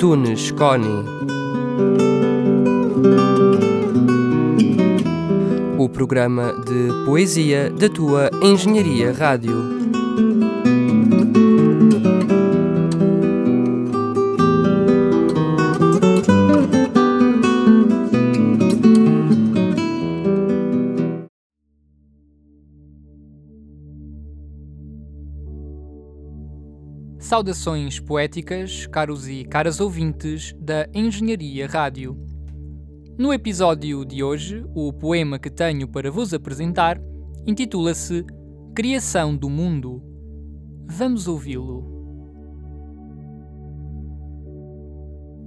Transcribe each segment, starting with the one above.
Tunes Coni. O programa de poesia da tua Engenharia Rádio. Saudações poéticas, caros e caras ouvintes da Engenharia Rádio. No episódio de hoje, o poema que tenho para vos apresentar intitula-se Criação do Mundo. Vamos ouvi-lo.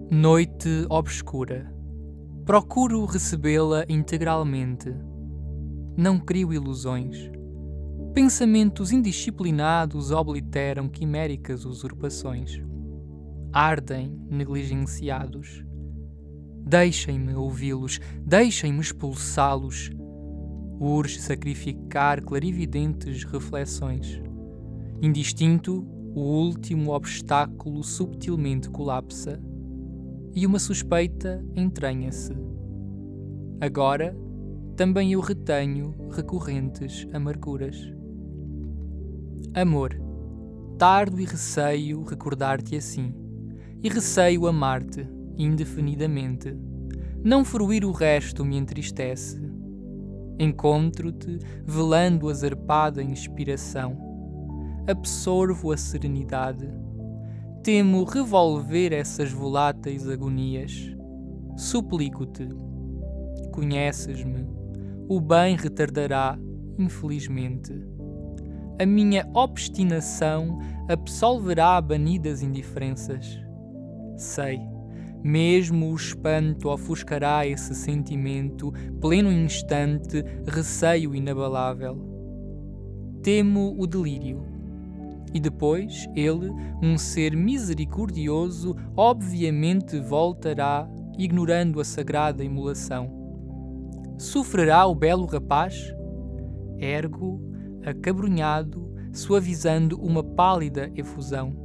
Noite obscura. Procuro recebê-la integralmente. Não crio ilusões Pensamentos indisciplinados obliteram quiméricas usurpações. Ardem negligenciados. Deixem-me ouvi-los, deixem-me expulsá-los. Urge sacrificar clarividentes reflexões. Indistinto, o último obstáculo subtilmente colapsa e uma suspeita entranha-se. Agora, também eu retenho recorrentes amarguras. Amor, tardo e receio recordar-te assim, e receio amar-te indefinidamente. Não fruir o resto me entristece. Encontro-te velando a zarpada inspiração. Absorvo a serenidade. Temo revolver essas voláteis agonias. Suplico-te. Conheces-me. O bem retardará, infelizmente a minha obstinação absolverá banidas indiferenças. Sei, mesmo o espanto ofuscará esse sentimento, pleno instante, receio inabalável. Temo o delírio. E depois ele, um ser misericordioso, obviamente voltará, ignorando a sagrada imolação. Sofrerá o belo rapaz? Ergo acabrunhado, suavizando uma pálida efusão.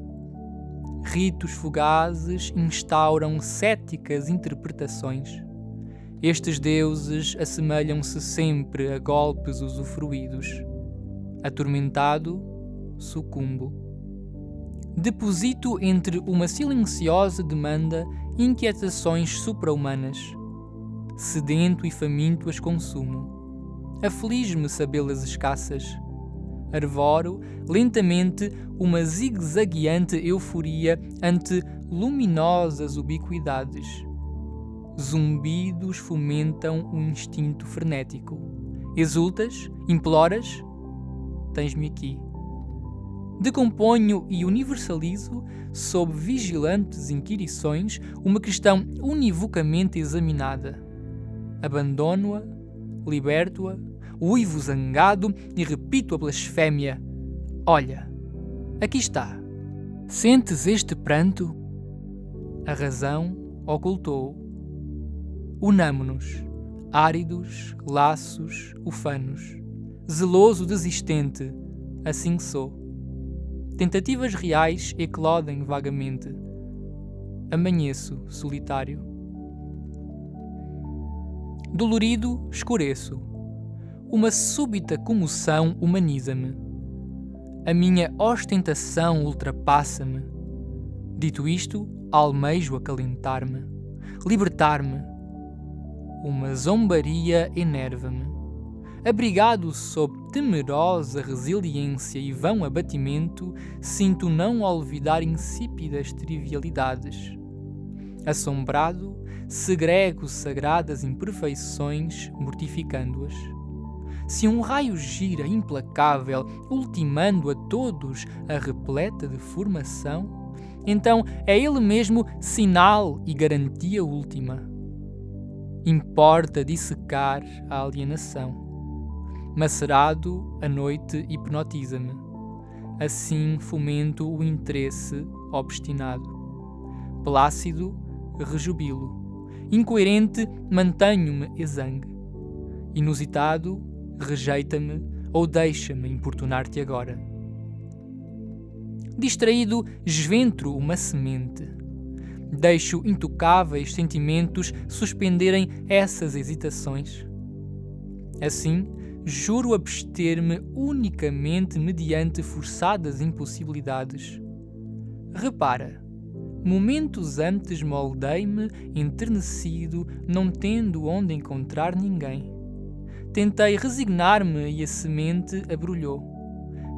Ritos fugazes instauram céticas interpretações. Estes deuses assemelham-se sempre a golpes usufruídos. Atormentado, sucumbo. Deposito entre uma silenciosa demanda inquietações supra-humanas. Sedento e faminto as consumo. Aflige-me sabê-las escassas arvoro lentamente uma zigue-zagueante euforia ante luminosas ubiquidades. Zumbidos fomentam um instinto frenético. Exultas? Imploras? Tens-me aqui. Decomponho e universalizo, sob vigilantes inquirições, uma questão univocamente examinada. Abandono-a, liberto-a, uivo zangado e repito a blasfémia: Olha, aqui está. Sentes este pranto? A razão ocultou. Unamo-nos, áridos, laços, ufanos. Zeloso desistente, assim sou. Tentativas reais eclodem vagamente. Amanheço solitário. Dolorido, escureço uma súbita comoção humaniza-me. A minha ostentação ultrapassa-me. Dito isto, almejo acalentar-me, libertar-me. Uma zombaria enerva-me. Abrigado sob temerosa resiliência e vão abatimento, sinto não olvidar insípidas trivialidades. Assombrado, segrego sagradas imperfeições, mortificando-as se um raio gira implacável, ultimando a todos a repleta de formação, então é ele mesmo sinal e garantia última. Importa dissecar a alienação. Macerado, a noite hipnotiza-me. Assim fomento o interesse obstinado. Plácido, rejubilo. Incoerente, mantenho-me exangue. Inusitado, rejeita-me ou deixa-me importunar-te agora. Distraído, esventro uma semente. Deixo intocáveis sentimentos suspenderem essas hesitações. Assim, juro abster-me unicamente mediante forçadas impossibilidades. Repara, momentos antes moldei-me enternecido, não tendo onde encontrar ninguém. Tentei resignar-me e a semente abrulhou.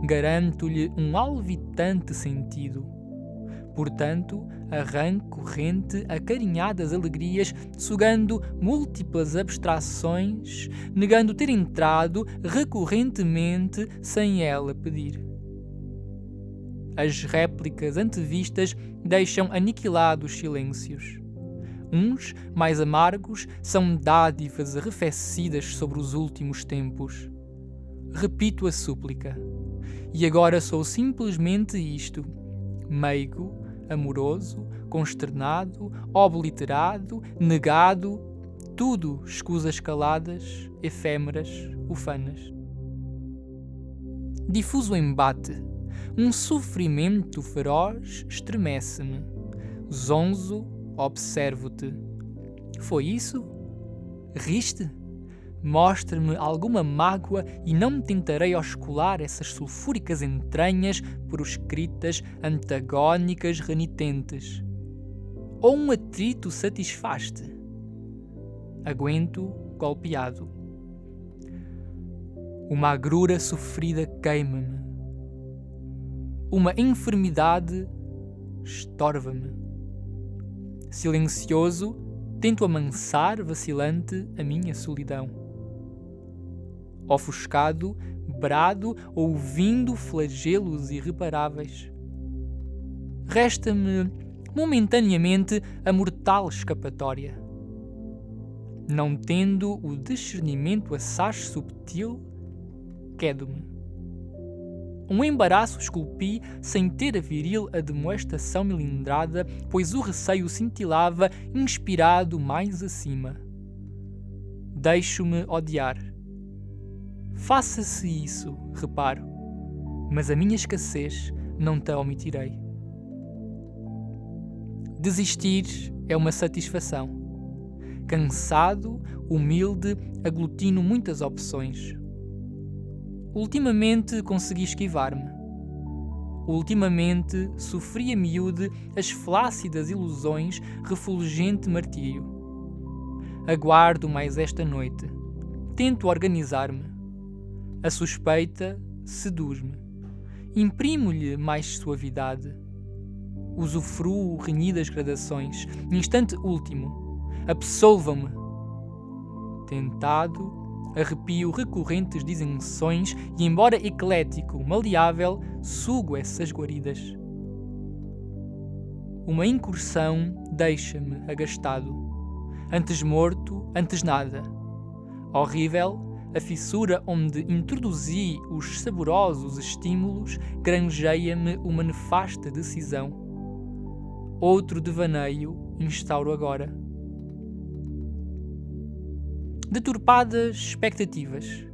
Garanto-lhe um alvitante sentido. Portanto, arranco corrente acarinhadas alegrias, sugando múltiplas abstrações, negando ter entrado recorrentemente sem ela pedir. As réplicas antevistas deixam aniquilados silêncios. Uns, mais amargos, são dádivas arrefecidas sobre os últimos tempos. Repito a súplica. E agora sou simplesmente isto: meigo, amoroso, consternado, obliterado, negado, tudo escusas caladas, efêmeras, ufanas. Difuso embate, um sofrimento feroz estremece-me. Zonzo, observo-te. Foi isso? Riste? Mostra-me alguma mágoa e não me tentarei oscular essas sulfúricas entranhas proscritas, antagónicas, renitentes. Ou um atrito satisfaz-te? Aguento, golpeado. Uma agrura sofrida queima-me. Uma enfermidade estorva-me. Silencioso, tento amansar, vacilante, a minha solidão ofuscado, brado, ouvindo flagelos irreparáveis. Resta-me, momentaneamente, a mortal escapatória. Não tendo o discernimento assaz subtil, quedo-me. Um embaraço esculpi sem ter a viril admoestação melindrada, pois o receio cintilava, inspirado mais acima. Deixo-me odiar Faça-se isso, reparo, mas a minha escassez não te omitirei. Desistir é uma satisfação. Cansado, humilde, aglutino muitas opções. Ultimamente consegui esquivar-me. Ultimamente sofri a miúde as flácidas ilusões, refulgente martírio. Aguardo mais esta noite. Tento organizar-me a suspeita seduz-me. Imprimo-lhe mais suavidade. Usufruo renhidas gradações. Instante último. Absolvam-me. Tentado, arrepio recorrentes disenções e, embora eclético, maleável, sugo essas guaridas. Uma incursão deixa-me agastado. Antes morto, antes nada. Horrível, a fissura onde introduzi os saborosos estímulos granjeia-me uma nefasta decisão. Outro devaneio instauro agora. Deturpadas expectativas.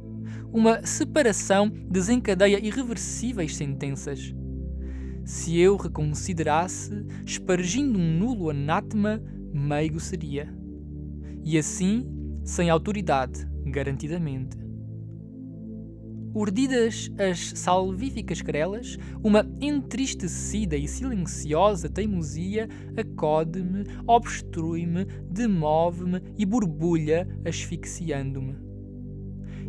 Uma separação desencadeia irreversíveis sentenças. Se eu reconsiderasse, espargindo um nulo anátema, meigo seria. E assim, sem autoridade, garantidamente. Urdidas as salvíficas querelas, uma entristecida e silenciosa teimosia acode-me, obstrui-me, demove-me e borbulha, asfixiando-me.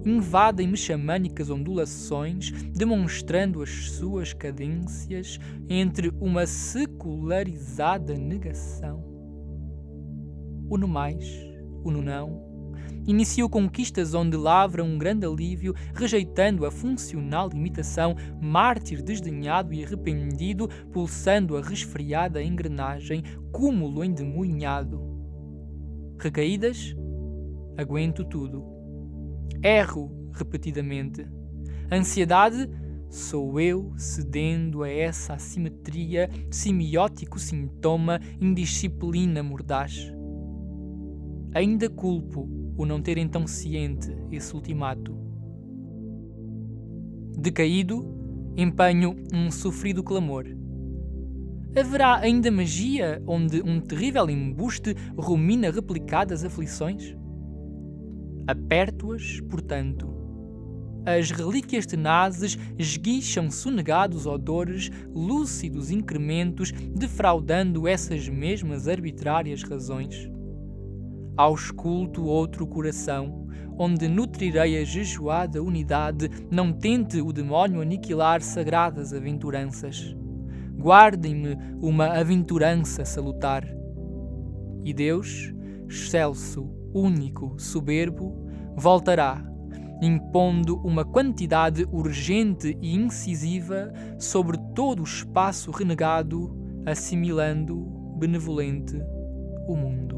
Invadem-me xamânicas ondulações, demonstrando as suas cadências entre uma secularizada negação. O no mais, o no não, iniciou conquistas onde lavra um grande alívio, rejeitando a funcional imitação, mártir desdenhado e arrependido, pulsando a resfriada engrenagem, cúmulo endemoinhado. Recaídas? Aguento tudo. Erro repetidamente. Ansiedade? Sou eu cedendo a essa assimetria, simiótico sintoma, indisciplina mordaz. Ainda culpo o não ter então ciente esse ultimato. Decaído, empenho um sofrido clamor. Haverá ainda magia onde um terrível embuste rumina replicadas aflições? Aperto-as, portanto. As relíquias tenazes esguicham sonegados odores, lúcidos incrementos, defraudando essas mesmas arbitrárias razões. Ausculto outro coração, onde nutrirei a jejuada unidade, não tente o demónio aniquilar sagradas aventuranças. Guardem-me uma aventurança salutar. E Deus, excelso, único, soberbo, voltará, impondo uma quantidade urgente e incisiva sobre todo o espaço renegado, assimilando, benevolente, o mundo.